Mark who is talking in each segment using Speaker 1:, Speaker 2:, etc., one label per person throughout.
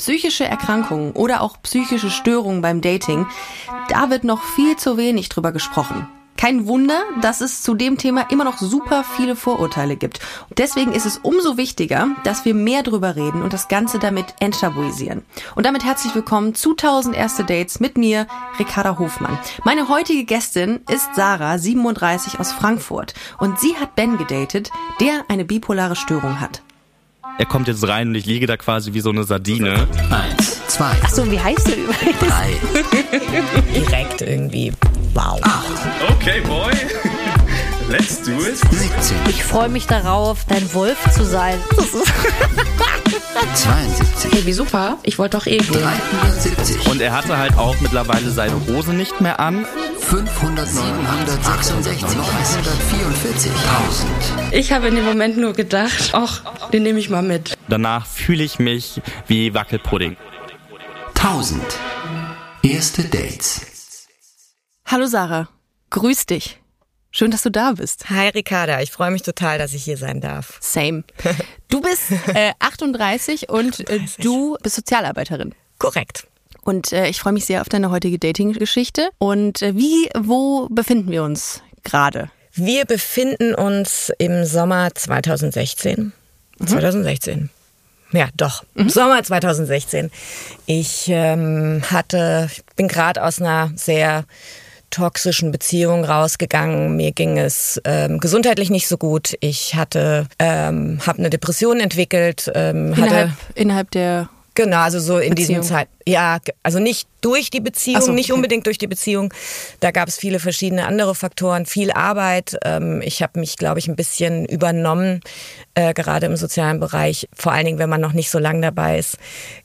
Speaker 1: Psychische Erkrankungen oder auch psychische Störungen beim Dating, da wird noch viel zu wenig drüber gesprochen. Kein Wunder, dass es zu dem Thema immer noch super viele Vorurteile gibt. Deswegen ist es umso wichtiger, dass wir mehr drüber reden und das Ganze damit enttabuisieren. Und damit herzlich willkommen zu 1000 erste Dates mit mir, Ricarda Hofmann. Meine heutige Gästin ist Sarah, 37 aus Frankfurt. Und sie hat Ben gedatet, der eine bipolare Störung hat.
Speaker 2: Er kommt jetzt rein und ich liege da quasi wie so eine Sardine.
Speaker 3: Eins, zwei,
Speaker 1: Achso, wie heißt du übrigens?
Speaker 3: drei,
Speaker 4: direkt irgendwie. Wow.
Speaker 2: Okay, boy. Let's do it.
Speaker 3: 17,
Speaker 5: Ich freue mich darauf, dein Wolf zu sein.
Speaker 3: 72,
Speaker 4: Hey, wie super. Ich wollte doch eh gehen.
Speaker 3: 370,
Speaker 2: Und er hatte halt auch mittlerweile seine Hose nicht mehr an.
Speaker 3: 500, 766, 944, 1000.
Speaker 4: Ich habe in dem Moment nur gedacht, ach, den nehme ich mal mit.
Speaker 2: Danach fühle ich mich wie Wackelpudding.
Speaker 3: 1000. Erste Dates.
Speaker 1: Hallo Sarah, grüß dich. Schön, dass du da bist.
Speaker 4: Hi Ricarda, ich freue mich total, dass ich hier sein darf.
Speaker 1: Same. Du bist äh, 38 und äh, du bist Sozialarbeiterin.
Speaker 4: Korrekt.
Speaker 1: Und äh, ich freue mich sehr auf deine heutige Dating-Geschichte. Und äh, wie, wo befinden wir uns gerade?
Speaker 4: Wir befinden uns im Sommer 2016. 2016. Ja, doch. Sommer 2016. Ich ähm, hatte, ich bin gerade aus einer sehr toxischen Beziehung rausgegangen. Mir ging es ähm, gesundheitlich nicht so gut. Ich hatte, ähm, habe eine Depression entwickelt. Ähm, hatte
Speaker 1: Innerhalb, innerhalb der.
Speaker 4: Genau, also so in
Speaker 1: Beziehung.
Speaker 4: diesem Zeit. Ja, also nicht durch die Beziehung,
Speaker 1: so,
Speaker 4: nicht
Speaker 1: okay.
Speaker 4: unbedingt durch die Beziehung. Da gab es viele verschiedene andere Faktoren, viel Arbeit. Ähm, ich habe mich, glaube ich, ein bisschen übernommen, äh, gerade im sozialen Bereich. Vor allen Dingen, wenn man noch nicht so lange dabei ist,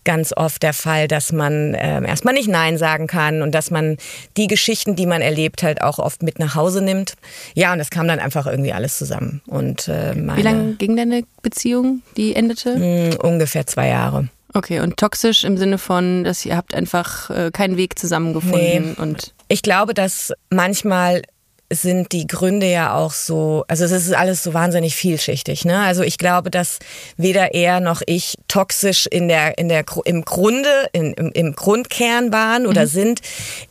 Speaker 4: ganz oft der Fall, dass man ähm, erstmal nicht Nein sagen kann und dass man die Geschichten, die man erlebt, halt auch oft mit nach Hause nimmt. Ja, und das kam dann einfach irgendwie alles zusammen. Und äh, meine,
Speaker 1: Wie lange ging deine Beziehung, die endete?
Speaker 4: Mh, ungefähr zwei Jahre.
Speaker 1: Okay, und toxisch im Sinne von, dass ihr habt einfach äh, keinen Weg zusammengefunden
Speaker 4: Nee.
Speaker 1: und
Speaker 4: Ich glaube, dass manchmal sind die Gründe ja auch so, also es ist alles so wahnsinnig vielschichtig. Ne? Also ich glaube, dass weder er noch ich toxisch in der, in der, im Grunde, in, im, im Grundkern waren oder sind.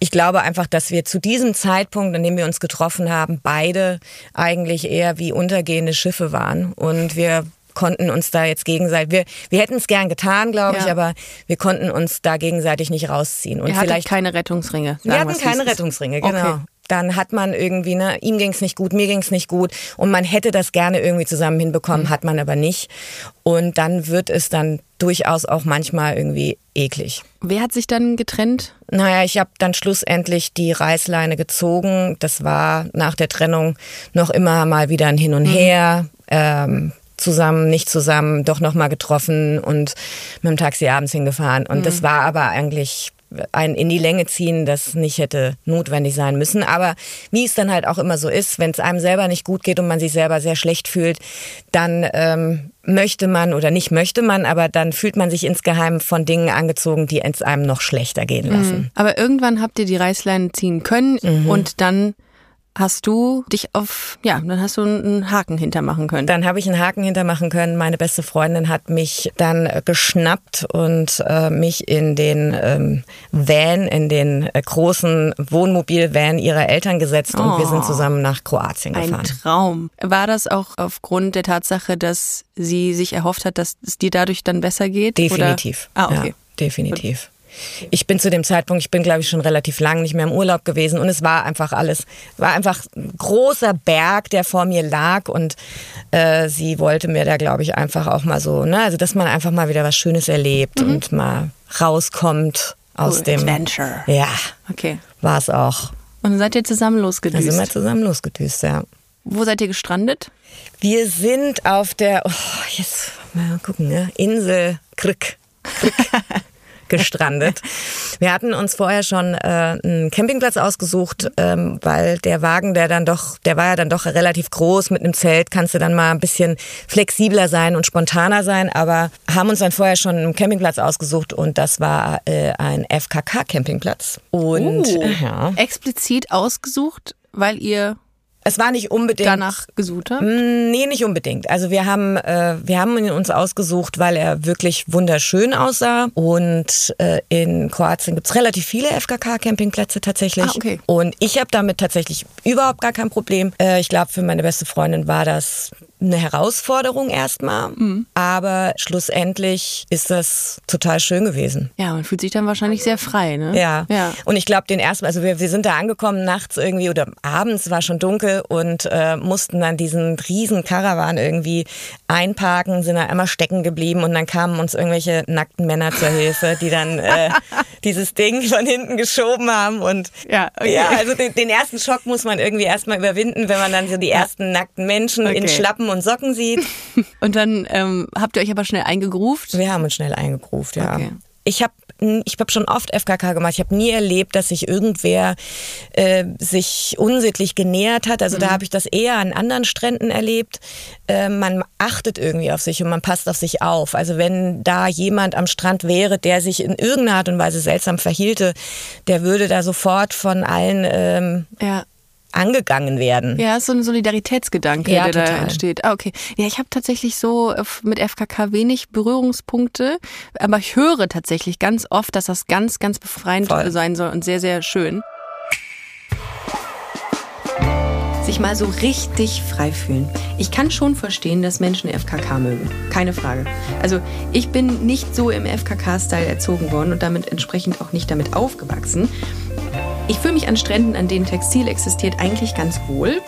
Speaker 4: Ich glaube einfach, dass wir zu diesem Zeitpunkt, an dem wir uns getroffen haben, beide eigentlich eher wie untergehende Schiffe waren. Und wir konnten uns da jetzt gegenseitig, wir, wir hätten es gern getan, glaube ich,
Speaker 1: Ja.
Speaker 4: aber wir konnten uns da gegenseitig nicht rausziehen. Und vielleicht
Speaker 1: keine Rettungsringe.
Speaker 4: wir hatten keine
Speaker 1: es.
Speaker 4: Rettungsringe, genau.
Speaker 1: Okay.
Speaker 4: Dann hat man irgendwie, ne, ihm ging's nicht gut, mir ging's nicht gut und man hätte das gerne irgendwie zusammen
Speaker 1: Mhm.
Speaker 4: hinbekommen, hat man aber nicht. Und dann wird es dann durchaus auch manchmal irgendwie eklig.
Speaker 1: Wer hat sich dann getrennt?
Speaker 4: Naja, ich habe dann schlussendlich die Reißleine gezogen. Das war nach der Trennung noch immer mal wieder ein Hin und Her. Ähm, zusammen, nicht zusammen, doch nochmal getroffen und mit dem Taxi abends hingefahren. Und das war aber eigentlich ein in die Länge ziehen, das nicht hätte notwendig sein müssen. Aber wie es dann halt auch immer so ist, wenn es einem selber nicht gut geht und man sich selber sehr schlecht fühlt, dann ähm, möchte man oder nicht möchte man, aber dann fühlt man sich insgeheim von Dingen angezogen, die es einem noch schlechter gehen lassen.
Speaker 1: Aber irgendwann habt ihr die Reißleine ziehen können und dann hast du dich auf, ja, dann hast du einen Haken hintermachen können.
Speaker 4: Dann habe ich einen Haken hintermachen können. Meine beste Freundin hat mich dann äh, geschnappt und äh, mich in den ähm, Van, in den äh, großen Wohnmobil-Van ihrer Eltern gesetzt und wir sind zusammen nach Kroatien
Speaker 1: Ein
Speaker 4: gefahren.
Speaker 1: Traum. War das auch aufgrund der Tatsache, dass sie sich erhofft hat, dass es dir dadurch dann besser geht?
Speaker 4: Definitiv.
Speaker 1: Oder? Ah, okay.
Speaker 4: Ja, definitiv. Ich bin zu dem Zeitpunkt, ich bin glaube ich schon relativ lang nicht mehr im Urlaub gewesen und es war einfach alles, war einfach ein großer Berg, der vor mir lag und äh, sie wollte mir da glaube ich einfach auch mal so, ne, also dass man einfach mal wieder was Schönes erlebt und mal rauskommt aus
Speaker 1: Cool.
Speaker 4: dem
Speaker 1: Adventure.
Speaker 4: Ja,
Speaker 1: Okay.
Speaker 4: war es auch.
Speaker 1: Und dann seid ihr zusammen losgedüst.
Speaker 4: sind wir zusammen losgedüst, ja.
Speaker 1: Wo seid ihr gestrandet?
Speaker 4: Wir sind auf der, oh, jetzt mal gucken, ne? Insel Krück. Krück gestrandet. Wir hatten uns vorher schon äh, einen Campingplatz ausgesucht, ähm, weil der Wagen, der dann doch, der war ja dann doch relativ groß mit einem Zelt, kannst du dann mal ein bisschen flexibler sein und spontaner sein, aber haben uns dann vorher schon einen Campingplatz ausgesucht und das war äh, ein FKK-Campingplatz. Und
Speaker 1: Oh.
Speaker 4: ja,
Speaker 1: Explizit ausgesucht, weil ihr
Speaker 4: Es war nicht unbedingt
Speaker 1: danach gesucht habt?
Speaker 4: Mm, Nee, nicht unbedingt. Also wir haben, äh, wir haben ihn uns ausgesucht, weil er wirklich wunderschön aussah. Und äh, in Kroatien gibt's relativ viele FKK-Campingplätze tatsächlich.
Speaker 1: Ah, okay.
Speaker 4: Und ich habe damit tatsächlich überhaupt gar kein Problem. Äh, ich glaube, für meine beste Freundin war das eine Herausforderung erstmal.
Speaker 1: Mhm.
Speaker 4: Aber schlussendlich ist das total schön gewesen.
Speaker 1: Ja, man fühlt sich dann wahrscheinlich sehr frei, ne?
Speaker 4: Ja.
Speaker 1: Ja.
Speaker 4: Und ich glaube, den ersten, also wir, wir sind da angekommen nachts irgendwie oder abends war schon dunkel und äh, mussten dann diesen riesen Karawan irgendwie einparken, sind da einmal stecken geblieben und dann kamen uns irgendwelche nackten Männer zur Hilfe, die dann äh, dieses Ding von hinten geschoben haben und
Speaker 1: Ja, okay.
Speaker 4: ja, also den, den ersten Schock muss man irgendwie erstmal überwinden, wenn man dann so die ersten nackten Menschen in
Speaker 1: Okay.
Speaker 4: Schlappen und Socken sieht.
Speaker 1: Und dann ähm, habt ihr euch aber schnell eingegruft.
Speaker 4: Wir haben uns schnell eingegruft, ja.
Speaker 1: Okay.
Speaker 4: Ich habe ich hab schon oft FKK gemacht. Ich habe nie erlebt, dass sich irgendwer äh, sich unsittlich genähert hat. Also da habe ich das eher an anderen Stränden erlebt. Äh, man achtet irgendwie auf sich und man passt auf sich auf. Also wenn da jemand am Strand wäre, der sich in irgendeiner Art und Weise seltsam verhielte, der würde da sofort von allen ähm,
Speaker 1: Ja.
Speaker 4: Angegangen werden.
Speaker 1: Ja, ist so ein Solidaritätsgedanke,
Speaker 4: Ja,
Speaker 1: der da
Speaker 4: total.
Speaker 1: entsteht. Ah, okay. Ja, ich habe tatsächlich so äh, mit FKK wenig Berührungspunkte, aber ich höre tatsächlich ganz oft, dass das ganz, ganz befreiend
Speaker 4: Voll.
Speaker 1: sein soll und sehr, sehr schön. Sich mal so richtig frei fühlen. Ich kann schon verstehen, dass Menschen FKK mögen. Keine Frage. Also ich bin nicht so im FKK-Style erzogen worden und damit entsprechend auch nicht damit aufgewachsen. Ich fühle mich an Stränden, an denen Textil existiert, eigentlich ganz wohl.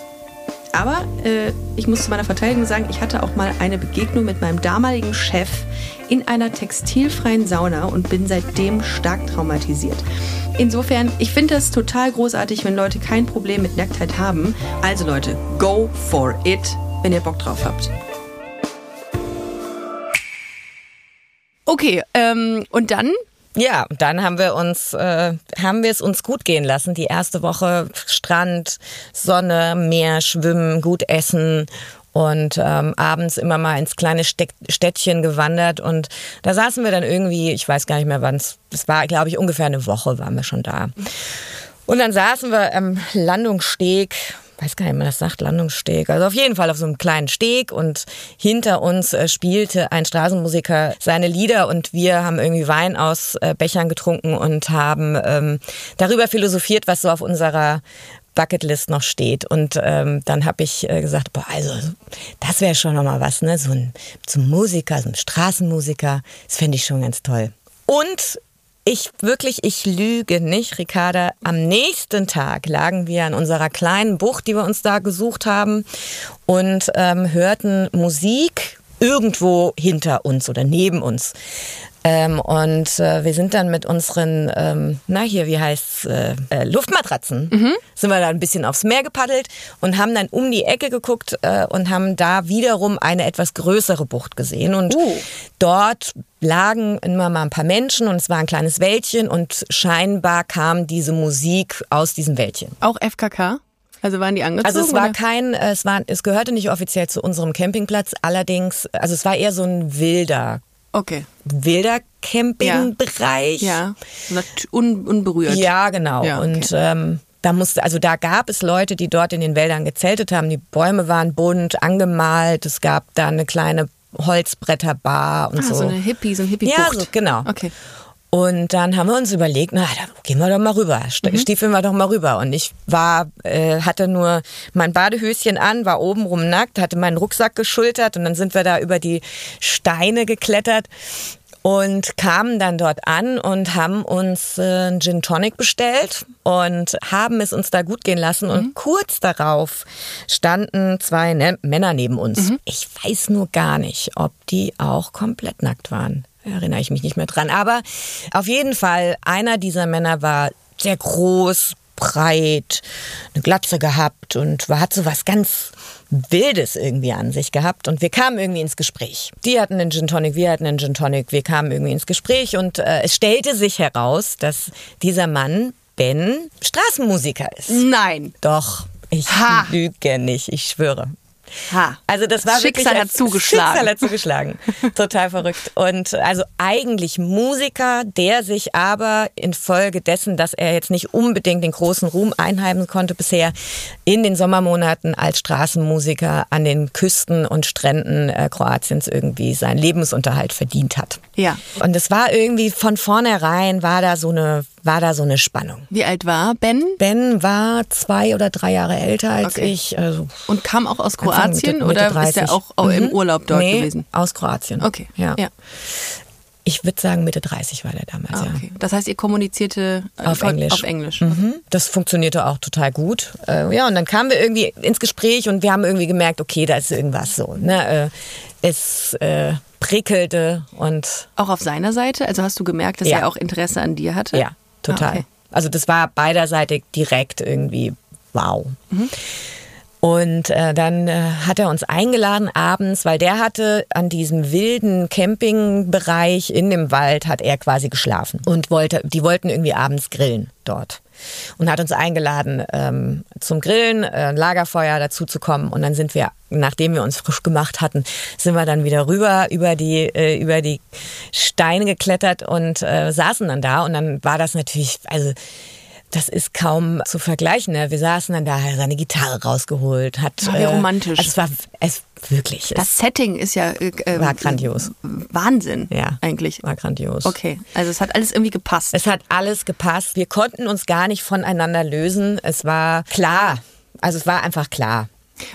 Speaker 1: Aber äh, ich muss zu meiner Verteidigung sagen, ich hatte auch mal eine Begegnung mit meinem damaligen Chef in einer textilfreien Sauna und bin seitdem stark traumatisiert. Insofern, ich finde das total großartig, wenn Leute kein Problem mit Nacktheit haben. Also Leute, go for it, wenn ihr Bock drauf habt. Okay, ähm, und dann
Speaker 4: Ja, dann haben wir uns, äh, haben wir es uns gut gehen lassen. Die erste Woche Strand, Sonne, Meer, Schwimmen, gut essen und ähm, abends immer mal ins kleine Städtchen gewandert und da saßen wir dann irgendwie, ich weiß gar nicht mehr wann es, es war, glaube ich, ungefähr eine Woche waren wir schon da. Und dann saßen wir am Landungssteg, weiß gar nicht, wie man das sagt, Landungssteg. Also auf jeden Fall auf so einem kleinen Steg und hinter uns äh, spielte ein Straßenmusiker seine Lieder und wir haben irgendwie Wein aus äh, Bechern getrunken und haben ähm, darüber philosophiert, was so auf unserer Bucketlist noch steht. Und ähm, dann habe ich äh, gesagt, boah, also das wäre schon nochmal was, ne? So ein, ein Musiker, so ein Straßenmusiker, das fände ich schon ganz toll. Und ich wirklich, ich lüge nicht, Ricarda. Am nächsten Tag lagen wir an unserer kleinen Bucht, die wir uns da gesucht haben, und ähm, hörten Musik irgendwo hinter uns oder neben uns. Ähm, und äh, wir sind dann mit unseren, ähm, na hier, wie heißt's, äh, äh, Luftmatratzen, sind wir da ein bisschen aufs Meer gepaddelt und haben dann um die Ecke geguckt äh, und haben da wiederum eine etwas größere Bucht gesehen. Und
Speaker 1: Oh.
Speaker 4: dort lagen immer mal ein paar Menschen und es war ein kleines Wäldchen und scheinbar kam diese Musik aus diesem Wäldchen.
Speaker 1: auch FKK? Also waren die angezogen?
Speaker 4: Also es war
Speaker 1: oder?
Speaker 4: kein, äh, es war, es gehörte nicht offiziell zu unserem Campingplatz, allerdings, also es war eher so ein wilder,
Speaker 1: Okay.
Speaker 4: wilder Campingbereich.
Speaker 1: Ja. Nat- Un unberührt.
Speaker 4: Ja, genau.
Speaker 1: Ja, okay.
Speaker 4: Und ähm, da musste, also da gab es Leute, die dort in den Wäldern gezeltet haben. Die Bäume waren bunt, angemalt. Es gab da eine kleine Holzbretterbar und
Speaker 1: Ah,
Speaker 4: so.
Speaker 1: so eine Hippie, so ein hippie
Speaker 4: Ja, so, genau.
Speaker 1: Okay.
Speaker 4: Und dann haben wir uns überlegt, na, da gehen wir doch mal rüber,
Speaker 1: Mhm.
Speaker 4: stiefeln wir doch mal rüber. Und ich war, äh, hatte nur mein Badehöschen an, war obenrum nackt, hatte meinen Rucksack geschultert und dann sind wir da über die Steine geklettert und kamen dann dort an und haben uns äh, einen Gin Tonic bestellt und haben es uns da gut gehen lassen. Und kurz darauf standen zwei ne Männer neben uns. Ich weiß nur gar nicht, ob die auch komplett nackt waren. Erinnere ich mich nicht mehr dran. Aber auf jeden Fall, einer dieser Männer war sehr groß, breit, eine Glatze gehabt und hat so was ganz Wildes irgendwie an sich gehabt. Und wir kamen irgendwie ins Gespräch. Die hatten einen Gin Tonic, wir hatten einen Gin Tonic. Wir kamen irgendwie ins Gespräch und äh, es stellte sich heraus, dass dieser Mann, Ben, Straßenmusiker ist.
Speaker 1: Nein.
Speaker 4: Doch, ich
Speaker 1: Ha.
Speaker 4: lüge nicht, ich schwöre.
Speaker 1: Ha.
Speaker 4: Also das war
Speaker 1: Schicksal
Speaker 4: wirklich
Speaker 1: hat zugeschlagen.
Speaker 4: Schicksal hat zugeschlagen. Total verrückt. Und also eigentlich Musiker, der sich aber infolgedessen, dass er jetzt nicht unbedingt den großen Ruhm einheimsen konnte bisher, in den Sommermonaten als Straßenmusiker an den Küsten und Stränden äh, Kroatiens irgendwie seinen Lebensunterhalt verdient hat.
Speaker 1: Ja.
Speaker 4: Und es war irgendwie von vornherein war da so eine war da so eine Spannung.
Speaker 1: Wie alt war Ben?
Speaker 4: Ben war zwei oder drei Jahre älter als
Speaker 1: Okay.
Speaker 4: ich. Also
Speaker 1: Und kam auch aus Kroatien
Speaker 4: Mitte- Mitte
Speaker 1: oder ist er
Speaker 4: 30.
Speaker 1: auch, auch im
Speaker 4: Mhm.
Speaker 1: Urlaub dort
Speaker 4: nee,
Speaker 1: gewesen?
Speaker 4: aus Kroatien.
Speaker 1: Okay.
Speaker 4: Ja.
Speaker 1: ja.
Speaker 4: Ich würde sagen, Mitte 30 war der damals,
Speaker 1: Ah,
Speaker 4: ja.
Speaker 1: okay. Das heißt, ihr kommunizierte äh,
Speaker 4: Auf Englisch.
Speaker 1: Auf Englisch.
Speaker 4: Mhm. Das funktionierte auch total gut. Äh, ja, und dann kamen wir irgendwie ins Gespräch und wir haben irgendwie gemerkt, okay, da ist irgendwas so. Ne? Äh, es äh, prickelte und
Speaker 1: Auch auf seiner Seite? Also hast du gemerkt, dass
Speaker 4: Ja.
Speaker 1: er auch Interesse an dir hatte?
Speaker 4: ja, total.
Speaker 1: Okay.
Speaker 4: Also das war beiderseitig direkt irgendwie wow.
Speaker 1: Mhm.
Speaker 4: Und äh, dann äh, hat er uns eingeladen abends, weil der hatte an diesem wilden Campingbereich in dem Wald hat er quasi geschlafen und wollte, die wollten irgendwie abends grillen dort und hat uns eingeladen ähm, zum Grillen, äh, ein Lagerfeuer dazu zu kommen und dann sind wir, nachdem wir uns frisch gemacht hatten, sind wir dann wieder rüber über die äh, über die Steine geklettert und äh, saßen dann da. Und dann war das natürlich, also das ist kaum zu vergleichen. Ne? Wir saßen dann da, hat er seine Gitarre rausgeholt, hat
Speaker 1: Ah, wie romantisch.
Speaker 4: Also es war es wirklich, es
Speaker 1: Das Setting ist ja äh, äh,
Speaker 4: war grandios.
Speaker 1: Wahnsinn.
Speaker 4: Ja,
Speaker 1: Eigentlich.
Speaker 4: war grandios.
Speaker 1: Okay, also es hat alles irgendwie gepasst.
Speaker 4: Es hat alles gepasst. Wir konnten uns gar nicht voneinander lösen. Es war klar. Also es war einfach klar.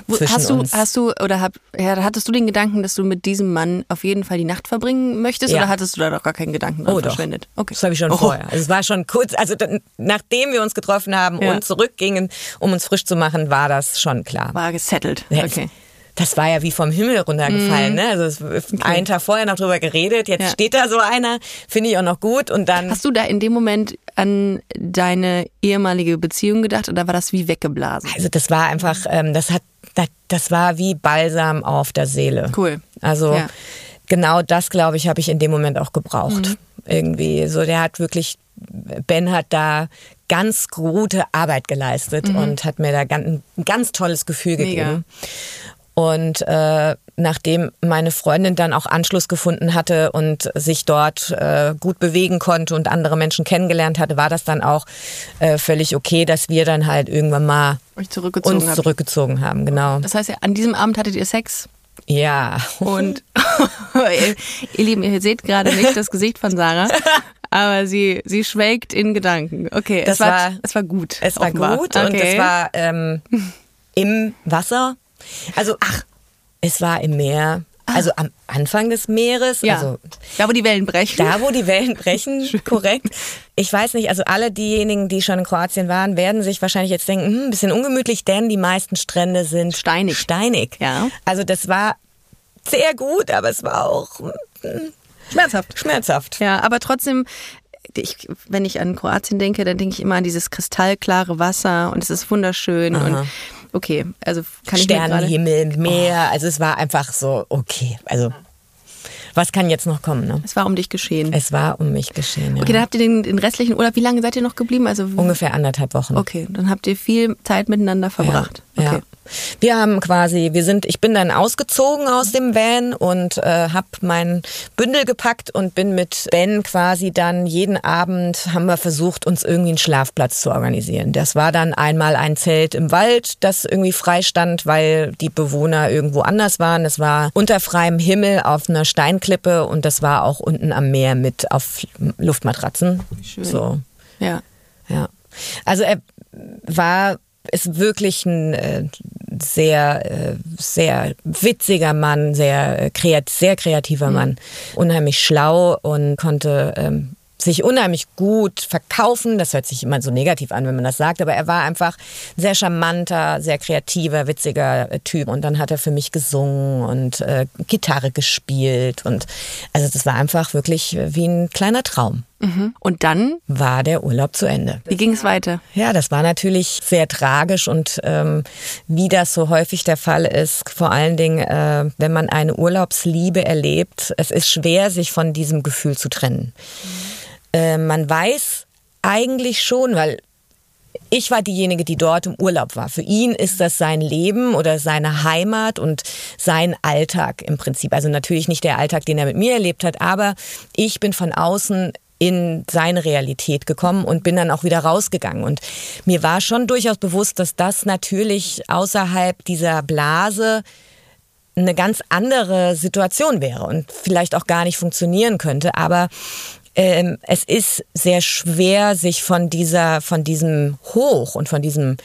Speaker 1: Wo- hast du,
Speaker 4: uns.
Speaker 1: hast du oder hab, ja, hattest du den Gedanken, dass du mit diesem Mann auf jeden Fall die Nacht verbringen möchtest
Speaker 4: Ja.
Speaker 1: oder hattest du da doch gar keinen Gedanken dran
Speaker 4: Oh, doch.
Speaker 1: verschwendet? Okay.
Speaker 4: Das habe ich schon
Speaker 1: Oh.
Speaker 4: vorher. Also es war schon kurz, also dann, nachdem wir uns getroffen haben
Speaker 1: Ja.
Speaker 4: und zurückgingen, um uns frisch zu machen, war das schon klar.
Speaker 1: War gesettelt. Okay. Mhm.
Speaker 4: Das war ja wie vom Himmel runtergefallen. Ne? Also es, einen Tag vorher noch drüber geredet, jetzt
Speaker 1: Ja.
Speaker 4: steht da so einer, finde ich auch noch gut und dann
Speaker 1: Hast du da in dem Moment an deine ehemalige Beziehung gedacht oder war das wie weggeblasen?
Speaker 4: Also das war einfach, ähm, das hat, das, das war wie Balsam auf der Seele.
Speaker 1: Cool.
Speaker 4: Also
Speaker 1: Ja.
Speaker 4: genau das, glaube ich, habe ich in dem Moment auch gebraucht.
Speaker 1: Mhm.
Speaker 4: Irgendwie so, der hat wirklich, Ben hat da ganz gute Arbeit geleistet und hat mir da ganz, ein ganz tolles Gefühl
Speaker 1: Mhm. Mega.
Speaker 4: gegeben. Und äh, nachdem meine Freundin dann auch Anschluss gefunden hatte und sich dort äh, gut bewegen konnte und andere Menschen kennengelernt hatte, war das dann auch äh, völlig okay, dass wir dann halt irgendwann mal
Speaker 1: zurückgezogen
Speaker 4: uns
Speaker 1: habt.
Speaker 4: zurückgezogen haben. Genau.
Speaker 1: Das heißt, an diesem Abend hattet ihr Sex
Speaker 4: Ja.
Speaker 1: und ihr, Lieben, ihr seht gerade nicht das Gesicht von Sarah, aber sie, sie schwelgt in Gedanken. Okay,
Speaker 4: Das
Speaker 1: es war,
Speaker 4: war-
Speaker 1: es war gut.
Speaker 4: Es war
Speaker 1: offenbar.
Speaker 4: gut und
Speaker 1: okay.
Speaker 4: es war ähm, im Wasser. Also, ach, es war im Meer. Also am Anfang des Meeres.
Speaker 1: ja.
Speaker 4: Also
Speaker 1: da, wo die Wellen brechen.
Speaker 4: da, wo die Wellen brechen, korrekt. Ich weiß nicht, also alle diejenigen, die schon in Kroatien waren, werden sich wahrscheinlich jetzt denken, hm, ein bisschen ungemütlich, denn die meisten Strände sind
Speaker 1: Steinig.
Speaker 4: Steinig.
Speaker 1: Ja.
Speaker 4: Also das war sehr gut, aber es war auch hm,
Speaker 1: Schmerzhaft.
Speaker 4: schmerzhaft.
Speaker 1: Ja, aber trotzdem, ich, wenn ich an Kroatien denke, dann denke ich immer an dieses kristallklare Wasser und es ist wunderschön und okay, also kann ich
Speaker 4: Sternenhimmel, Meer, also es war einfach so, okay, also was kann jetzt noch kommen, ne?
Speaker 1: Es war um dich geschehen.
Speaker 4: Es war um mich geschehen, ja.
Speaker 1: Okay, dann habt ihr den, den restlichen Urlaub, wie lange seid ihr noch geblieben? Also
Speaker 4: Ungefähr anderthalb Wochen.
Speaker 1: Okay, dann habt ihr viel Zeit miteinander verbracht.
Speaker 4: Ja,
Speaker 1: okay.
Speaker 4: ja. Wir haben quasi, wir sind, ich bin dann ausgezogen aus dem Van und äh, habe mein Bündel gepackt und bin mit Ben quasi dann jeden Abend haben wir versucht, uns irgendwie einen Schlafplatz zu organisieren. Das war dann einmal ein Zelt im Wald, das irgendwie frei stand, weil die Bewohner irgendwo anders waren. Das war unter freiem Himmel auf einer Steinklippe und das war auch unten am Meer mit auf Luftmatratzen.
Speaker 1: Schön.
Speaker 4: So.
Speaker 1: Ja.
Speaker 4: Ja. Also er war ist wirklich ein äh, sehr äh, sehr witziger Mann, sehr äh, kreat sehr kreativer Mann, unheimlich schlau und konnte ähm, sich unheimlich gut verkaufen. Das hört sich immer so negativ an, wenn man das sagt, aber er war einfach ein sehr charmanter, sehr kreativer, witziger äh, Typ. Und dann hat er für mich gesungen und äh, Gitarre gespielt und also das war einfach wirklich äh, wie ein kleiner Traum.
Speaker 1: Und dann,
Speaker 4: War der Urlaub zu Ende.
Speaker 1: wie ging es weiter?
Speaker 4: Ja, das war natürlich sehr tragisch und ähm, wie das so häufig der Fall ist, vor allen Dingen, äh, wenn man eine Urlaubsliebe erlebt, es ist schwer, sich von diesem Gefühl zu trennen. Äh, man weiß eigentlich schon, weil ich war diejenige, die dort im Urlaub war. Für ihn ist das sein Leben oder seine Heimat und sein Alltag im Prinzip. Also natürlich nicht der Alltag, den er mit mir erlebt hat, aber ich bin von außen in seine Realität gekommen und bin dann auch wieder rausgegangen. Und mir war schon durchaus bewusst, dass das natürlich außerhalb dieser Blase eine ganz andere Situation wäre und vielleicht auch gar nicht funktionieren könnte. Aber ähm, es ist sehr schwer, sich von dieser, von diesem Hoch und von diesem,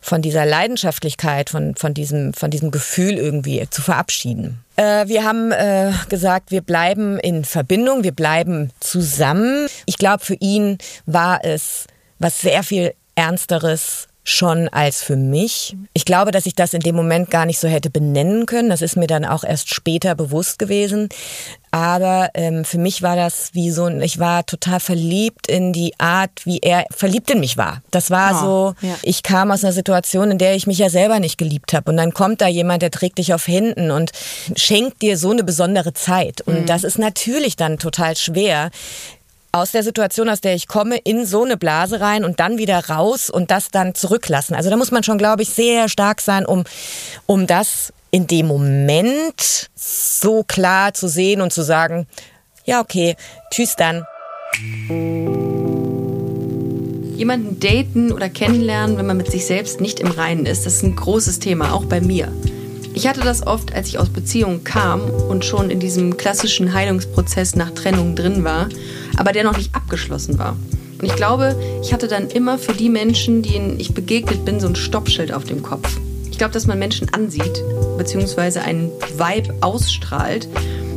Speaker 4: von dieser Leidenschaftlichkeit, von, von diesem, von diesem Gefühl irgendwie zu verabschieden. Äh, wir haben äh, gesagt, wir bleiben in Verbindung, wir bleiben zusammen. Ich glaube, für ihn war es was sehr viel Ernsteres schon als für mich. Ich glaube, dass ich das in dem Moment gar nicht so hätte benennen können. Das ist mir dann auch erst später bewusst gewesen. Aber ähm, für mich war das wie so ein, ich war total verliebt in die Art, wie er verliebt in mich war. Das war
Speaker 1: Oh,
Speaker 4: so,
Speaker 1: ja.
Speaker 4: ich kam aus einer Situation, in der ich mich ja selber nicht geliebt habe. Und dann kommt da jemand, der trägt dich auf Händen und schenkt dir so eine besondere Zeit. Und das ist natürlich dann total schwer, aus der Situation, aus der ich komme, in so eine Blase rein und dann wieder raus und das dann zurücklassen. Also da muss man schon, glaube ich, sehr stark sein, um, um das in dem Moment so klar zu sehen und zu sagen, ja, okay, tschüss dann.
Speaker 1: Jemanden daten oder kennenlernen, wenn man mit sich selbst nicht im Reinen ist, das ist ein großes Thema, auch bei mir. Ich hatte das oft, als ich aus Beziehungen kam und schon in diesem klassischen Heilungsprozess nach Trennung drin war, aber der noch nicht abgeschlossen war. Und ich glaube, ich hatte dann immer für die Menschen, denen ich begegnet bin, so ein Stoppschild auf dem Kopf. Ich glaube, dass man Menschen ansieht, beziehungsweise einen Vibe ausstrahlt,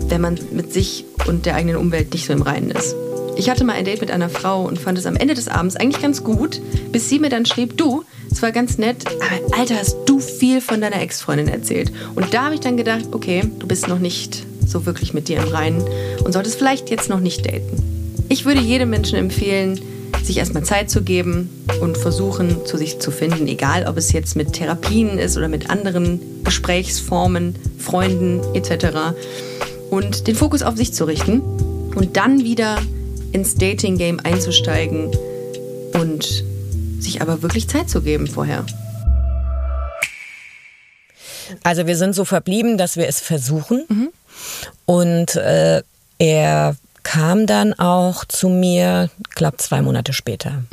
Speaker 1: wenn man mit sich und der eigenen Umwelt nicht so im Reinen ist. Ich hatte mal ein Date mit einer Frau und fand es am Ende des Abends eigentlich ganz gut, bis sie mir dann schrieb, du, es war ganz nett, aber Alter, hast du viel von deiner Ex-Freundin erzählt. Und da habe ich dann gedacht, okay, du bist noch nicht so wirklich mit dir im Reinen und solltest vielleicht jetzt noch nicht daten. Ich würde jedem Menschen empfehlen, sich erstmal Zeit zu geben und versuchen, zu sich zu finden, egal ob es jetzt mit Therapien ist oder mit anderen Gesprächsformen, Freunden etc. Und den Fokus auf sich zu richten und dann wieder ins Dating-Game einzusteigen und sich aber wirklich Zeit zu geben vorher.
Speaker 4: Also wir sind so verblieben, dass wir es versuchen. Und äh, er kam dann auch zu mir, glaube zwei Monate später.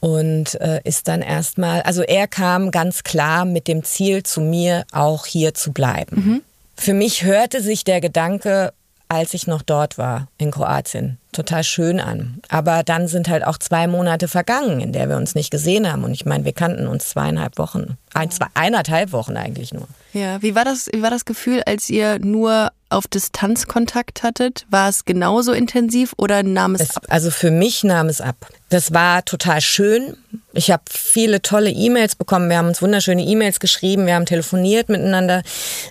Speaker 4: Und äh, ist dann erstmal, also er kam ganz klar mit dem Ziel zu mir, auch hier zu bleiben. Für mich hörte sich der Gedanke, als ich noch dort war, in Kroatien, total schön an. Aber dann sind halt auch zwei Monate vergangen, in der wir uns nicht gesehen haben. Und ich meine, wir kannten uns zweieinhalb Wochen, ein, zwei, eineinhalb Wochen eigentlich nur.
Speaker 1: Ja, wie war das, wie war das Gefühl, als ihr nur auf Distanz Kontakt hattet? War es genauso intensiv oder nahm es,
Speaker 4: Es,
Speaker 1: ab?
Speaker 4: also für mich nahm es ab. Das war total schön. Ich habe viele tolle E-Mails bekommen. Wir haben uns wunderschöne E-Mails geschrieben. Wir haben telefoniert miteinander.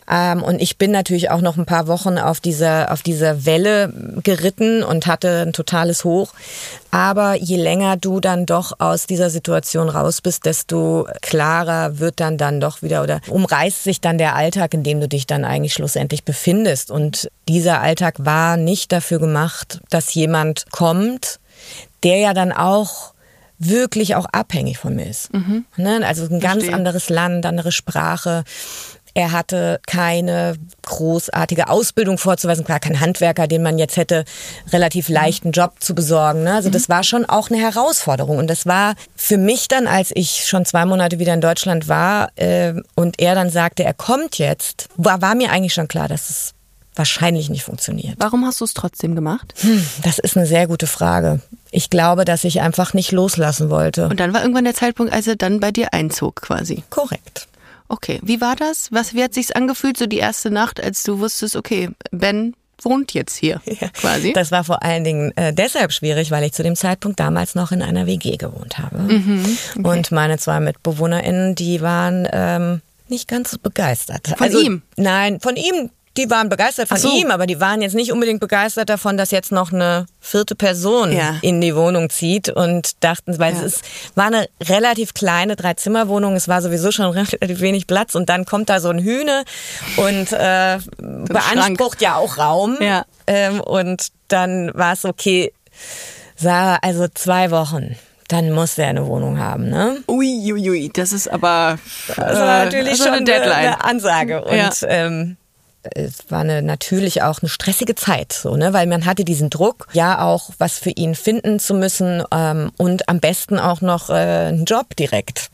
Speaker 4: Ähm, und ich bin natürlich auch noch ein paar Wochen auf dieser, auf dieser Welle geritten und hatte ein totales Hoch. Aber je länger du dann doch aus dieser Situation raus bist, desto klarer wird dann dann doch wieder oder umreißt sich dann der Alltag, in dem du dich dann eigentlich schlussendlich befindest. Und dieser Alltag war nicht dafür gemacht, dass jemand kommt, der ja dann auch wirklich auch abhängig von mir ist. Ne? Also ein ganz
Speaker 1: Verstehe.
Speaker 4: anderes Land, andere Sprache. Er hatte keine großartige Ausbildung vorzuweisen, klar kein Handwerker, den man jetzt hätte relativ leichten Job zu besorgen. Ne? Also das war schon auch eine Herausforderung und das war für mich dann, als ich schon zwei Monate wieder in Deutschland war äh, und er dann sagte, er kommt jetzt, war, war mir eigentlich schon klar, dass es wahrscheinlich nicht funktioniert.
Speaker 1: Warum hast du es trotzdem gemacht?
Speaker 4: Das ist eine sehr gute Frage. Ich glaube, dass ich einfach nicht loslassen wollte.
Speaker 1: Und dann war irgendwann der Zeitpunkt, als er dann bei dir einzog quasi.
Speaker 4: Korrekt.
Speaker 1: Okay, wie war das? Was, wie hat sich's angefühlt, so die erste Nacht, als du wusstest, okay, Ben wohnt jetzt hier quasi?
Speaker 4: Das war vor allen Dingen äh, deshalb schwierig, weil ich zu dem Zeitpunkt damals noch in einer WG gewohnt habe.
Speaker 1: Mhm,
Speaker 4: Und meine zwei MitbewohnerInnen, die waren ähm, nicht ganz so begeistert.
Speaker 1: Von ihm?
Speaker 4: Nein, von ihm. Die waren begeistert von
Speaker 1: so.
Speaker 4: ihm, aber die waren jetzt nicht unbedingt begeistert davon, dass jetzt noch eine vierte Person
Speaker 1: Ja.
Speaker 4: in die Wohnung zieht und dachten, weil
Speaker 1: Ja.
Speaker 4: es ist, war eine relativ kleine Dreizimmerwohnung, es war sowieso schon relativ wenig Platz und dann kommt da so ein Hühne und äh, beansprucht ja auch Raum.
Speaker 1: Ja.
Speaker 4: Ähm, und dann war es okay, Sarah, also zwei Wochen. dann muss er eine Wohnung haben, ne?
Speaker 1: Uiuiui, ui, das ist aber
Speaker 4: Das war natürlich schon
Speaker 1: eine Deadline.
Speaker 4: Eine Ansage. Und
Speaker 1: Ja.
Speaker 4: ähm, es war eine, natürlich auch eine stressige Zeit, so, ne? weil man hatte diesen Druck, ja auch was für ihn finden zu müssen ähm, und am besten auch noch äh, einen Job direkt.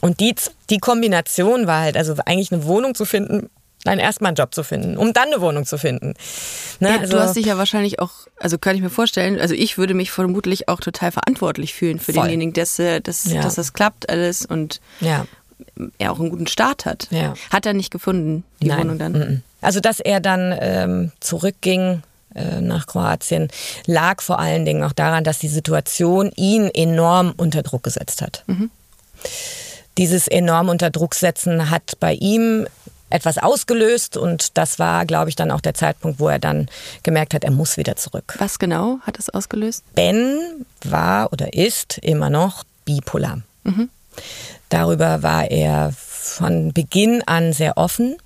Speaker 4: Und die, die Kombination war halt, also eigentlich eine Wohnung zu finden, nein, erstmal einen Job zu finden, um dann eine Wohnung zu finden. Ne?
Speaker 1: Ja,
Speaker 4: also,
Speaker 1: du hast dich ja wahrscheinlich auch, also kann ich mir vorstellen, also ich würde mich vermutlich auch total verantwortlich fühlen für
Speaker 4: Voll.
Speaker 1: denjenigen, dass, äh, dass,
Speaker 4: Ja.
Speaker 1: dass das klappt alles und
Speaker 4: ja.
Speaker 1: Er auch einen guten Start hat.
Speaker 4: Ja.
Speaker 1: Hat er nicht gefunden, die
Speaker 4: Nein.
Speaker 1: Wohnung dann?
Speaker 4: Mhm. Also, dass er dann ähm, zurückging äh, nach Kroatien, lag vor allen Dingen auch daran, dass die Situation ihn enorm unter Druck gesetzt hat. Dieses enorm unter Druck setzen hat bei ihm etwas ausgelöst und das war, glaube ich, dann auch der Zeitpunkt, wo er dann gemerkt hat, er muss wieder zurück.
Speaker 1: Was genau hat das ausgelöst?
Speaker 4: Ben war oder ist immer noch bipolar. Darüber war er von Beginn an sehr offen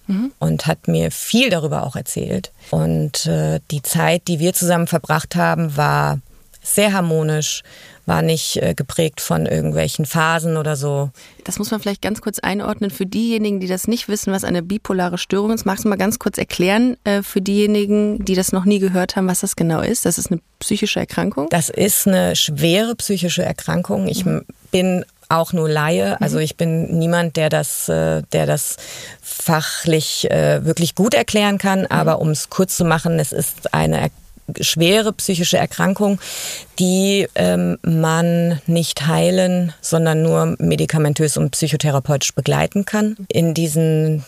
Speaker 4: und hat mir viel darüber auch erzählt. Und äh, die Zeit, die wir zusammen verbracht haben, war sehr harmonisch, war nicht äh, geprägt von irgendwelchen Phasen oder so.
Speaker 1: Das muss man vielleicht ganz kurz einordnen. Für diejenigen, die das nicht wissen, was eine bipolare Störung ist, magst du mal ganz kurz erklären, äh, für diejenigen, die das noch nie gehört haben, was das genau ist? Das ist eine psychische Erkrankung.
Speaker 4: Das ist eine schwere psychische Erkrankung. Ich m- bin auch nur Laie, also ich bin niemand, der das, äh, der das fachlich äh, wirklich gut erklären kann. Aber um es kurz zu machen, es ist eine er schwere psychische Erkrankung, die ähm, man nicht heilen, sondern nur medikamentös und psychotherapeutisch begleiten kann. In diesen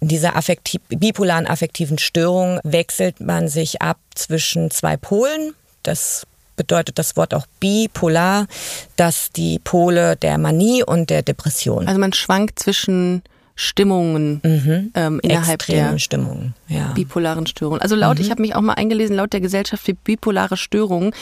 Speaker 4: in dieser affektiv, bipolaren affektiven Störung wechselt man sich ab zwischen zwei Polen. Das bedeutet das Wort auch bipolar, dass die Pole der Manie und der Depression.
Speaker 1: Also man schwankt zwischen Stimmungen ähm, innerhalb
Speaker 4: Extreme
Speaker 1: der
Speaker 4: Stimmungen. Ja.
Speaker 1: bipolaren Störung. Also laut, ich habe mich auch mal eingelesen, laut der Gesellschaft für bipolare Störungen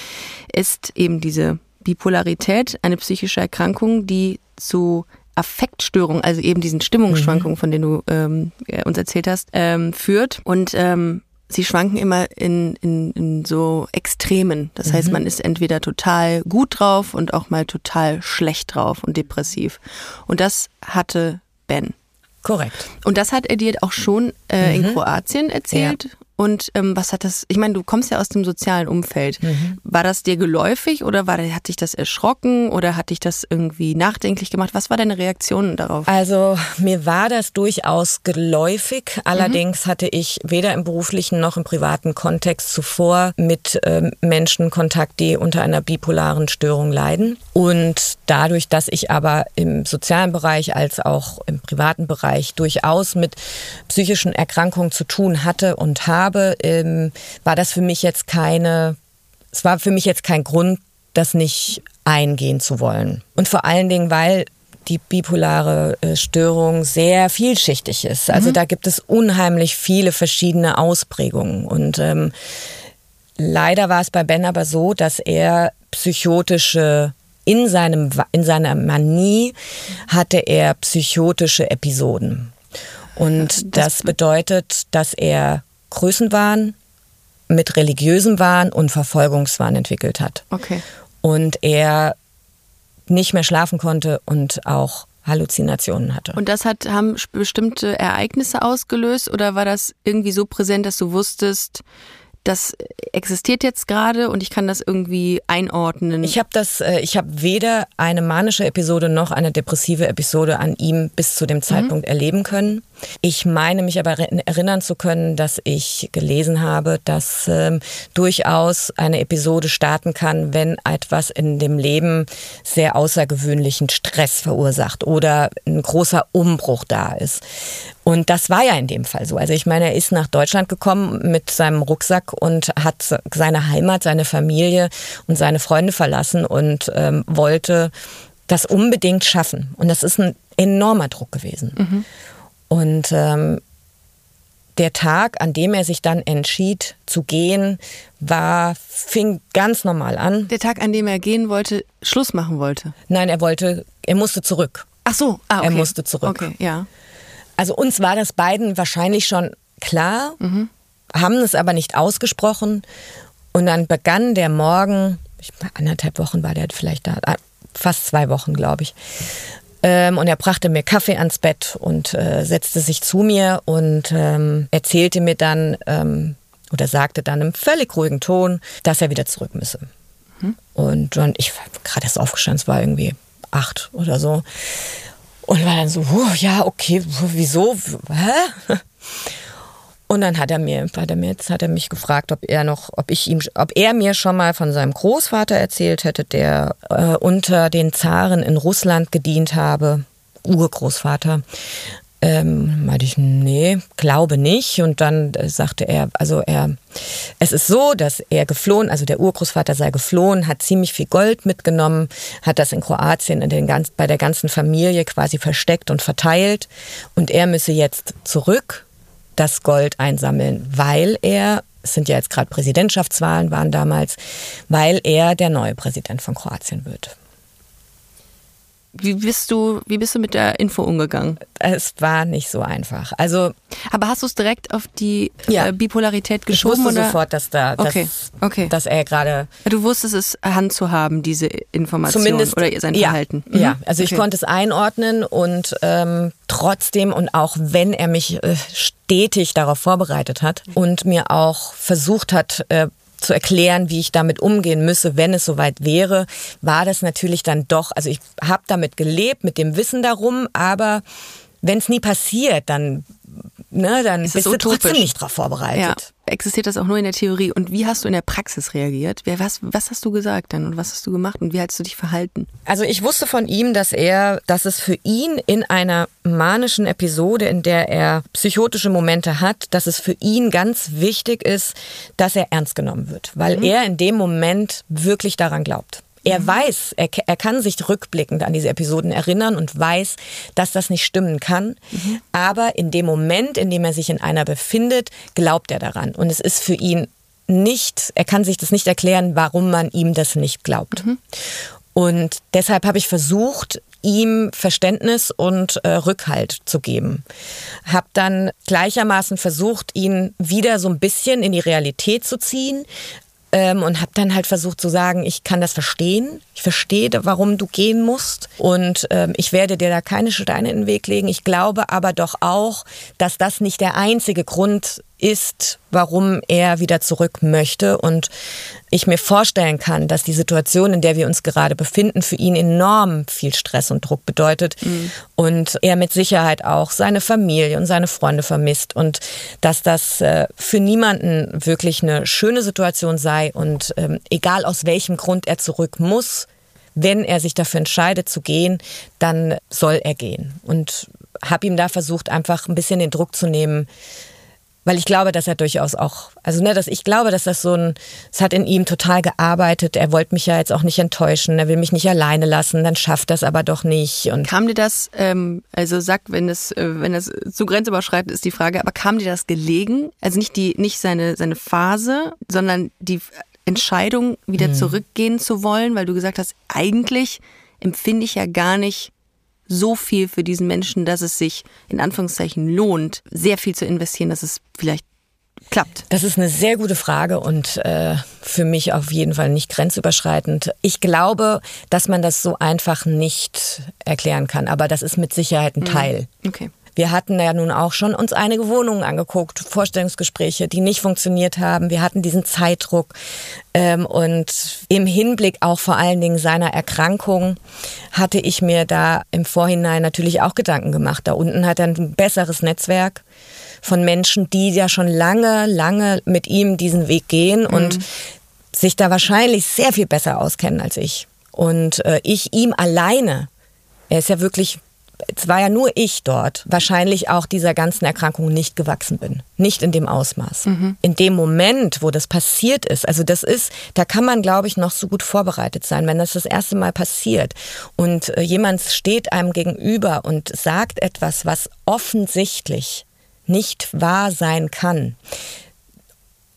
Speaker 1: ist eben diese Bipolarität eine psychische Erkrankung, die zu Affektstörungen, also eben diesen Stimmungsschwankungen, von denen du ähm, äh, uns erzählt hast, ähm, führt. Und ähm, sie schwanken immer in, in, in so Extremen. Das heißt, man ist entweder total gut drauf und auch mal total schlecht drauf und depressiv. Und das hatte Ben.
Speaker 4: Korrekt.
Speaker 1: Und das hat er dir auch schon äh, in Kroatien erzählt. Und ähm, was hat das, ich meine, du kommst ja aus dem sozialen Umfeld. War das dir geläufig oder war, hat dich das erschrocken oder hat dich das irgendwie nachdenklich gemacht? Was war deine Reaktion darauf?
Speaker 4: Also mir war das durchaus geläufig. Allerdings hatte ich weder im beruflichen noch im privaten Kontext zuvor mit ähm, Menschen Kontakt, die unter einer bipolaren Störung leiden. Und dadurch, dass ich aber im sozialen Bereich als auch im privaten Bereich durchaus mit psychischen Erkrankungen zu tun hatte und habe, ähm, war das für mich jetzt keine, es war für mich jetzt kein Grund, das nicht eingehen zu wollen. Und vor allen Dingen, weil die bipolare äh, Störung sehr vielschichtig ist. Also da gibt es unheimlich viele verschiedene Ausprägungen. Und ähm, leider war es bei Ben aber so, dass er psychotische in seinem in seiner Manie hatte er psychotische Episoden. Und das bedeutet, dass er Größenwahn mit religiösem Wahn und Verfolgungswahn entwickelt hat
Speaker 1: Okay.
Speaker 4: und er nicht mehr schlafen konnte und auch Halluzinationen hatte.
Speaker 1: Und das hat, haben bestimmte Ereignisse ausgelöst oder war das irgendwie so präsent, dass du wusstest, das existiert jetzt gerade und ich kann das irgendwie einordnen?
Speaker 4: ich habe das, äh, ich habe weder eine manische Episode noch eine depressive Episode an ihm bis zu dem Zeitpunkt erleben können. Ich meine mich aber eri- erinnern zu können, dass ich gelesen habe, dass ähm, durchaus eine Episode starten kann, wenn etwas in dem Leben sehr außergewöhnlichen Stress verursacht oder ein großer Umbruch da ist. Und das war ja in dem Fall so. Also ich meine, er ist nach Deutschland gekommen mit seinem Rucksack und hat seine Heimat, seine Familie und seine Freunde verlassen und ähm, wollte das unbedingt schaffen. Und das ist ein enormer Druck gewesen. Und ähm, der Tag, an dem er sich dann entschied zu gehen, war fing ganz normal an.
Speaker 1: Der Tag, an dem er gehen wollte, Schluss machen wollte.
Speaker 4: Nein, er wollte, er musste zurück.
Speaker 1: Ach so, ah, okay.
Speaker 4: Er musste zurück.
Speaker 1: Okay, ja.
Speaker 4: Also uns war das beiden wahrscheinlich schon klar, haben es aber nicht ausgesprochen. Und dann begann der Morgen, ich, anderthalb Wochen war der vielleicht da, ah, fast zwei Wochen, glaube ich. Ähm, und er brachte mir Kaffee ans Bett und äh, setzte sich zu mir und ähm, erzählte mir dann ähm, oder sagte dann im völlig ruhigen Ton, dass er wieder zurück müsse. Mhm. Und, und ich war gerade erst aufgestanden, es war irgendwie acht oder so. Und war dann so, ja, okay, wieso? Hä? Und dann hat er mir, hat er mir, jetzt hat er mich gefragt, ob er noch, ob ich ihm, ob er mir schon mal von seinem Großvater erzählt hätte, der äh, unter den Zaren in Russland gedient habe, Urgroßvater. Ähm, meinte ich, nee, glaube nicht. Und dann äh, sagte er, also er, es ist so, dass er geflohen, also der Urgroßvater sei geflohen, hat ziemlich viel Gold mitgenommen, hat das in Kroatien in den ganz, bei der ganzen Familie quasi versteckt und verteilt. Und er müsse jetzt zurück das Gold einsammeln, weil er, es sind ja jetzt gerade Präsidentschaftswahlen waren damals, weil er der neue Präsident von Kroatien wird.
Speaker 1: Wie bist du, wie bist du mit der Info umgegangen?
Speaker 4: Es war nicht so einfach. Also,
Speaker 1: aber hast du es direkt auf die ja. äh, Bipolarität geschoben?
Speaker 4: Ich wusste
Speaker 1: oder?
Speaker 4: sofort, dass da,
Speaker 1: okay.
Speaker 4: dass,
Speaker 1: okay.
Speaker 4: dass er gerade.
Speaker 1: Du wusstest es Hand zu haben, diese Information
Speaker 4: Zumindest,
Speaker 1: oder sein
Speaker 4: ja,
Speaker 1: Verhalten.
Speaker 4: Mhm. Ja, also okay. ich konnte es einordnen und ähm, trotzdem und auch wenn er mich äh, stetig darauf vorbereitet hat und mir auch versucht hat, äh, zu erklären, wie ich damit umgehen müsse, wenn es soweit wäre, war das natürlich dann doch, also ich habe damit gelebt, mit dem Wissen darum, aber wenn es nie passiert, dann, ne, dann
Speaker 1: ist
Speaker 4: bist du
Speaker 1: utopisch.
Speaker 4: trotzdem nicht darauf vorbereitet.
Speaker 1: Ja. Existiert das auch nur in der Theorie? Und wie hast du in der Praxis reagiert? Was, was hast du gesagt dann und was hast du gemacht und wie hast du dich verhalten?
Speaker 4: Also ich wusste von ihm, dass er, dass es für ihn in einer manischen Episode, in der er psychotische Momente hat, dass es für ihn ganz wichtig ist, dass er ernst genommen wird, weil mhm. er in dem Moment wirklich daran glaubt. Er weiß, er, er, kann sich rückblickend an diese Episoden erinnern und weiß, dass das nicht stimmen kann. Mhm. Aber in dem Moment, in dem er sich in einer befindet, glaubt er daran. Und es ist für ihn nicht, er kann sich das nicht erklären, warum man ihm das nicht glaubt. Mhm. Und deshalb habe ich versucht, ihm Verständnis und äh, Rückhalt zu geben. Hab dann gleichermaßen versucht, ihn wieder so ein bisschen in die Realität zu ziehen, ähm, und habe dann halt versucht zu sagen, ich kann das verstehen, ich verstehe, warum du gehen musst und ähm, ich werde dir da keine Steine in den Weg legen. Ich glaube aber doch auch, dass das nicht der einzige Grund ist, warum er wieder zurück möchte und ich mir vorstellen kann, dass die Situation, in der wir uns gerade befinden, für ihn enorm viel Stress und Druck bedeutet mhm. und er mit Sicherheit auch seine Familie und seine Freunde vermisst und dass das äh, für niemanden wirklich eine schöne Situation sei und ähm, egal aus welchem Grund er zurück muss, wenn er sich dafür entscheidet zu gehen, dann soll er gehen und habe ihm da versucht, einfach ein bisschen den Druck zu nehmen, weil ich glaube, dass er durchaus auch, also ne, dass ich glaube, dass das so ein, es hat in ihm total gearbeitet. Er wollte mich ja jetzt auch nicht enttäuschen, er will mich nicht alleine lassen, dann schafft das aber doch nicht. Und
Speaker 1: kam dir das, ähm, also sag, wenn es, äh, wenn es zu grenzüberschreitend ist die Frage, aber kam dir das gelegen? Also nicht die, nicht seine seine Phase, sondern die Entscheidung, wieder hm. zurückgehen zu wollen, weil du gesagt hast, eigentlich empfinde ich ja gar nicht so viel für diesen Menschen, dass es sich in Anführungszeichen lohnt, sehr viel zu investieren, dass es vielleicht klappt?
Speaker 4: Das ist eine sehr gute Frage und äh, für mich auf jeden Fall nicht grenzüberschreitend. Ich glaube, dass man das so einfach nicht erklären kann, aber das ist mit Sicherheit ein mhm. Teil.
Speaker 1: Okay.
Speaker 4: Wir hatten ja nun auch schon uns einige Wohnungen angeguckt, Vorstellungsgespräche, die nicht funktioniert haben. Wir hatten diesen Zeitdruck. Ähm, und im Hinblick auch vor allen Dingen seiner Erkrankung hatte ich mir da im Vorhinein natürlich auch Gedanken gemacht. Da unten hat er ein besseres Netzwerk von Menschen, die ja schon lange, lange mit ihm diesen Weg gehen mhm. und sich da wahrscheinlich sehr viel besser auskennen als ich. Und äh, ich ihm alleine, er ist ja wirklich es war ja nur ich dort, wahrscheinlich auch dieser ganzen Erkrankung nicht gewachsen bin. Nicht in dem Ausmaß. Mhm. In dem Moment, wo das passiert ist, also das ist, da kann man, glaube ich, noch so gut vorbereitet sein, wenn das das erste Mal passiert und äh, jemand steht einem gegenüber und sagt etwas, was offensichtlich nicht wahr sein kann.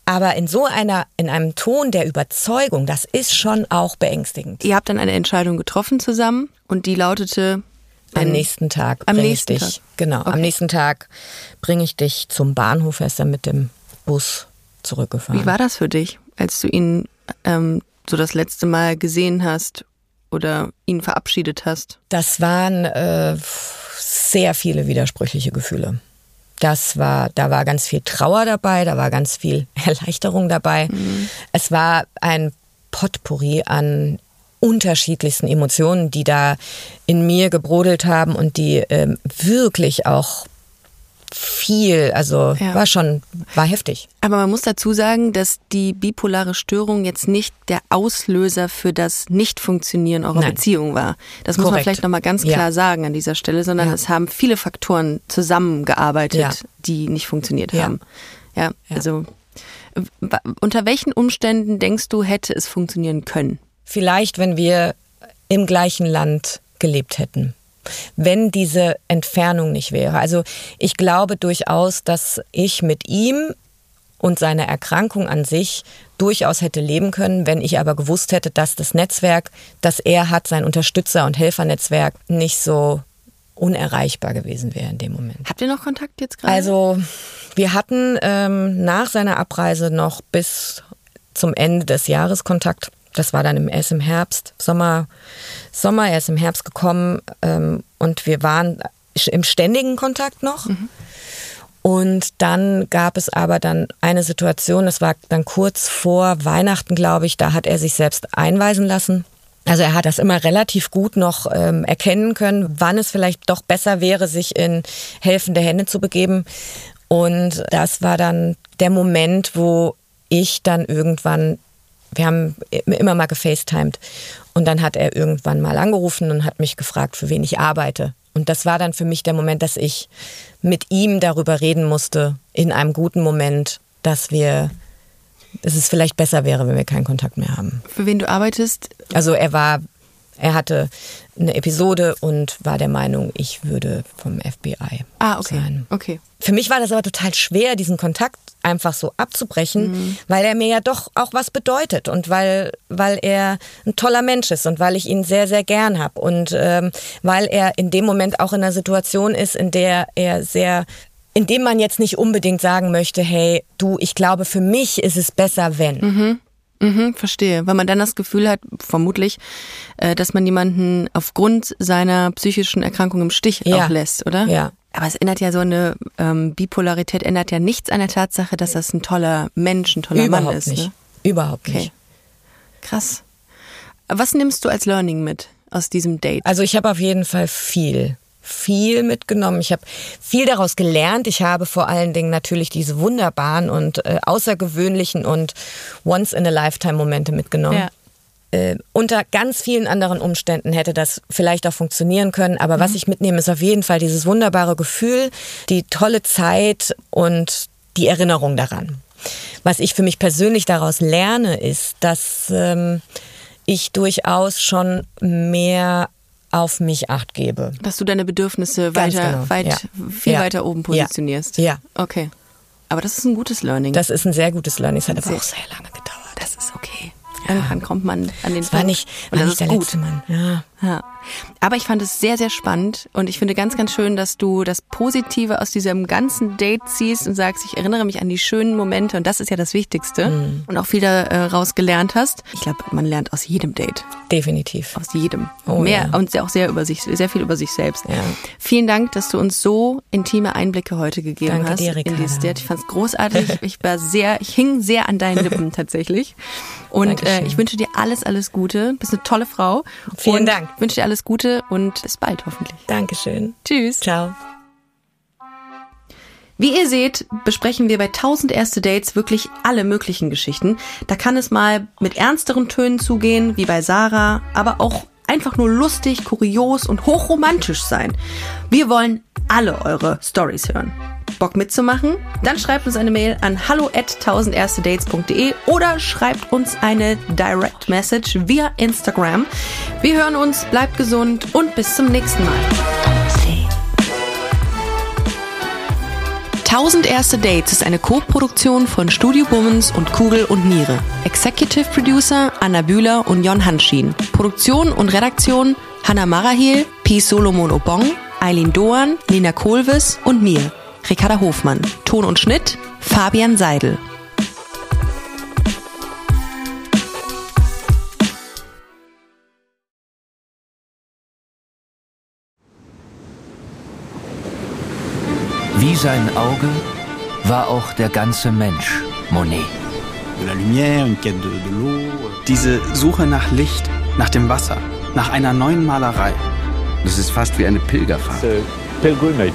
Speaker 4: Aber in so einer, in einem Ton der Überzeugung, das ist schon auch beängstigend.
Speaker 1: Ihr habt dann eine Entscheidung getroffen zusammen und die lautete,
Speaker 4: am nächsten Tag
Speaker 1: am nächsten
Speaker 4: dich.
Speaker 1: Tag.
Speaker 4: Genau,
Speaker 1: okay.
Speaker 4: am nächsten Tag bringe ich dich zum Bahnhof. Er ist dann mit dem Bus zurückgefahren.
Speaker 1: Wie war das für dich, als du ihn ähm, so das letzte Mal gesehen hast oder ihn verabschiedet hast?
Speaker 4: Das waren äh, sehr viele widersprüchliche Gefühle. Das war, da war ganz viel Trauer dabei, da war ganz viel Erleichterung dabei. Mhm. Es war ein Potpourri an unterschiedlichsten Emotionen, die da in mir gebrodelt haben und die ähm, wirklich auch viel, also ja. war schon, war heftig.
Speaker 1: Aber man muss dazu sagen, dass die bipolare Störung jetzt nicht der Auslöser für das Nicht-Funktionieren eurer Nein. Beziehung war. Das Korrekt. muss man vielleicht nochmal ganz klar ja. sagen an dieser Stelle, sondern ja. es haben viele Faktoren zusammengearbeitet, die nicht funktioniert haben. Ja, also unter welchen Umständen denkst du, hätte es funktionieren können?
Speaker 4: Vielleicht, wenn wir im gleichen Land gelebt hätten wenn diese Entfernung nicht wäre. Also ich glaube durchaus, dass ich mit ihm und seiner Erkrankung an sich durchaus hätte leben können, wenn ich aber gewusst hätte, dass das Netzwerk, das er hat, sein Unterstützer- und Helfernetzwerk, nicht so unerreichbar gewesen wäre in dem Moment.
Speaker 1: Habt ihr noch Kontakt jetzt gerade?
Speaker 4: Also wir hatten ähm, nach seiner Abreise noch bis zum Ende des Jahres Kontakt das war dann im, erst im Herbst, Sommer, Sommer, er ist im Herbst gekommen ähm, und wir waren im ständigen Kontakt noch. Mhm. Und dann gab es aber dann eine Situation, das war dann kurz vor Weihnachten, glaube ich, da hat er sich selbst einweisen lassen. Also er hat das immer relativ gut noch ähm, erkennen können, wann es vielleicht doch besser wäre, sich in helfende Hände zu begeben. Und das war dann der Moment, wo ich dann irgendwann wir haben immer mal gefacetimed. Und dann hat er irgendwann mal angerufen und hat mich gefragt, für wen ich arbeite. Und das war dann für mich der Moment, dass ich mit ihm darüber reden musste, in einem guten Moment, dass wir, dass es vielleicht besser wäre, wenn wir keinen Kontakt mehr haben.
Speaker 1: Für wen du arbeitest?
Speaker 4: Also er war er hatte eine Episode und war der Meinung, ich würde vom FBI
Speaker 1: ah, okay.
Speaker 4: sein.
Speaker 1: Okay.
Speaker 4: Für mich war das aber total schwer, diesen Kontakt einfach so abzubrechen, mhm. weil er mir ja doch auch was bedeutet und weil, weil er ein toller Mensch ist und weil ich ihn sehr, sehr gern habe und ähm, weil er in dem Moment auch in einer Situation ist, in der er sehr in dem man jetzt nicht unbedingt sagen möchte, hey, du, ich glaube, für mich ist es besser, wenn.
Speaker 1: Mhm. Mhm, verstehe. Weil man dann das Gefühl hat, vermutlich, äh, dass man jemanden aufgrund seiner psychischen Erkrankung im Stich ja. auch lässt, oder?
Speaker 4: Ja.
Speaker 1: Aber es ändert ja so eine ähm, Bipolarität, ändert ja nichts an der Tatsache, dass das ein toller Mensch, ein toller
Speaker 4: Überhaupt
Speaker 1: Mann ist.
Speaker 4: Nicht.
Speaker 1: Ne?
Speaker 4: Überhaupt okay. nicht.
Speaker 1: Krass. Was nimmst du als Learning mit aus diesem Date?
Speaker 4: Also ich habe auf jeden Fall viel viel mitgenommen. Ich habe viel daraus gelernt. Ich habe vor allen Dingen natürlich diese wunderbaren und äh, außergewöhnlichen und Once-in-a-Lifetime-Momente mitgenommen. Ja. Äh, unter ganz vielen anderen Umständen hätte das vielleicht auch funktionieren können. Aber mhm. was ich mitnehme, ist auf jeden Fall dieses wunderbare Gefühl, die tolle Zeit und die Erinnerung daran. Was ich für mich persönlich daraus lerne, ist, dass ähm, ich durchaus schon mehr auf mich acht gebe.
Speaker 1: Dass du deine Bedürfnisse weiter, genau. weit, ja. viel ja. weiter oben positionierst.
Speaker 4: Ja.
Speaker 1: Okay. Aber das ist ein gutes Learning.
Speaker 4: Das ist ein sehr gutes Learning. Es hat aber auch sehr lange gedauert.
Speaker 1: Okay. Irgendwann kommt man an den
Speaker 4: das Punkt. War nicht, war nicht der gut. letzte Mann. Ja.
Speaker 1: Ja. Aber ich fand es sehr, sehr spannend und ich finde ganz, ganz schön, dass du das Positive aus diesem ganzen Date ziehst und sagst, ich erinnere mich an die schönen Momente und das ist ja das Wichtigste mhm. und auch viel daraus gelernt hast. Ich glaube, man lernt aus jedem Date.
Speaker 4: Definitiv.
Speaker 1: Aus jedem. Oh, Mehr ja. und auch sehr über sich, sehr viel über sich selbst. Ja. Vielen Dank, dass du uns so intime Einblicke heute gegeben
Speaker 4: Danke
Speaker 1: hast
Speaker 4: dir, in
Speaker 1: dieses Date. Ich fand es großartig. ich war sehr, ich hing sehr an deinen Lippen tatsächlich. Und äh, ich wünsche dir alles, alles Gute. Du bist eine tolle Frau.
Speaker 4: Vielen
Speaker 1: und
Speaker 4: Dank.
Speaker 1: Wünsche dir alles Gute und bis bald hoffentlich.
Speaker 4: Dankeschön.
Speaker 1: Tschüss.
Speaker 4: Ciao.
Speaker 1: Wie ihr seht, besprechen wir bei 1000 erste Dates wirklich alle möglichen Geschichten. Da kann es mal mit ernsteren Tönen zugehen, wie bei Sarah, aber auch einfach nur lustig, kurios und hochromantisch sein. Wir wollen alle eure Stories hören. Bock mitzumachen? Dann schreibt uns eine Mail an hallo at 1000erstedates.de oder schreibt uns eine Direct Message via Instagram. Wir hören uns, bleibt gesund und bis zum nächsten Mal. 1000 erste Dates ist eine Co-Produktion von Studio Bummens und Kugel und Niere. Executive Producer Anna Bühler und Jon Hanschin. Produktion und Redaktion Hannah Marahil, P. Solomon Obong, Eileen Doan, Lina Kohlwes und mir, Ricarda Hofmann. Ton und Schnitt Fabian Seidel.
Speaker 3: Wie sein Auge war auch der ganze Mensch Monet.
Speaker 6: Diese Suche nach Licht, nach dem Wasser, nach einer neuen Malerei.
Speaker 7: Das ist fast wie eine Pilgerfahrt. It's pilgrimage.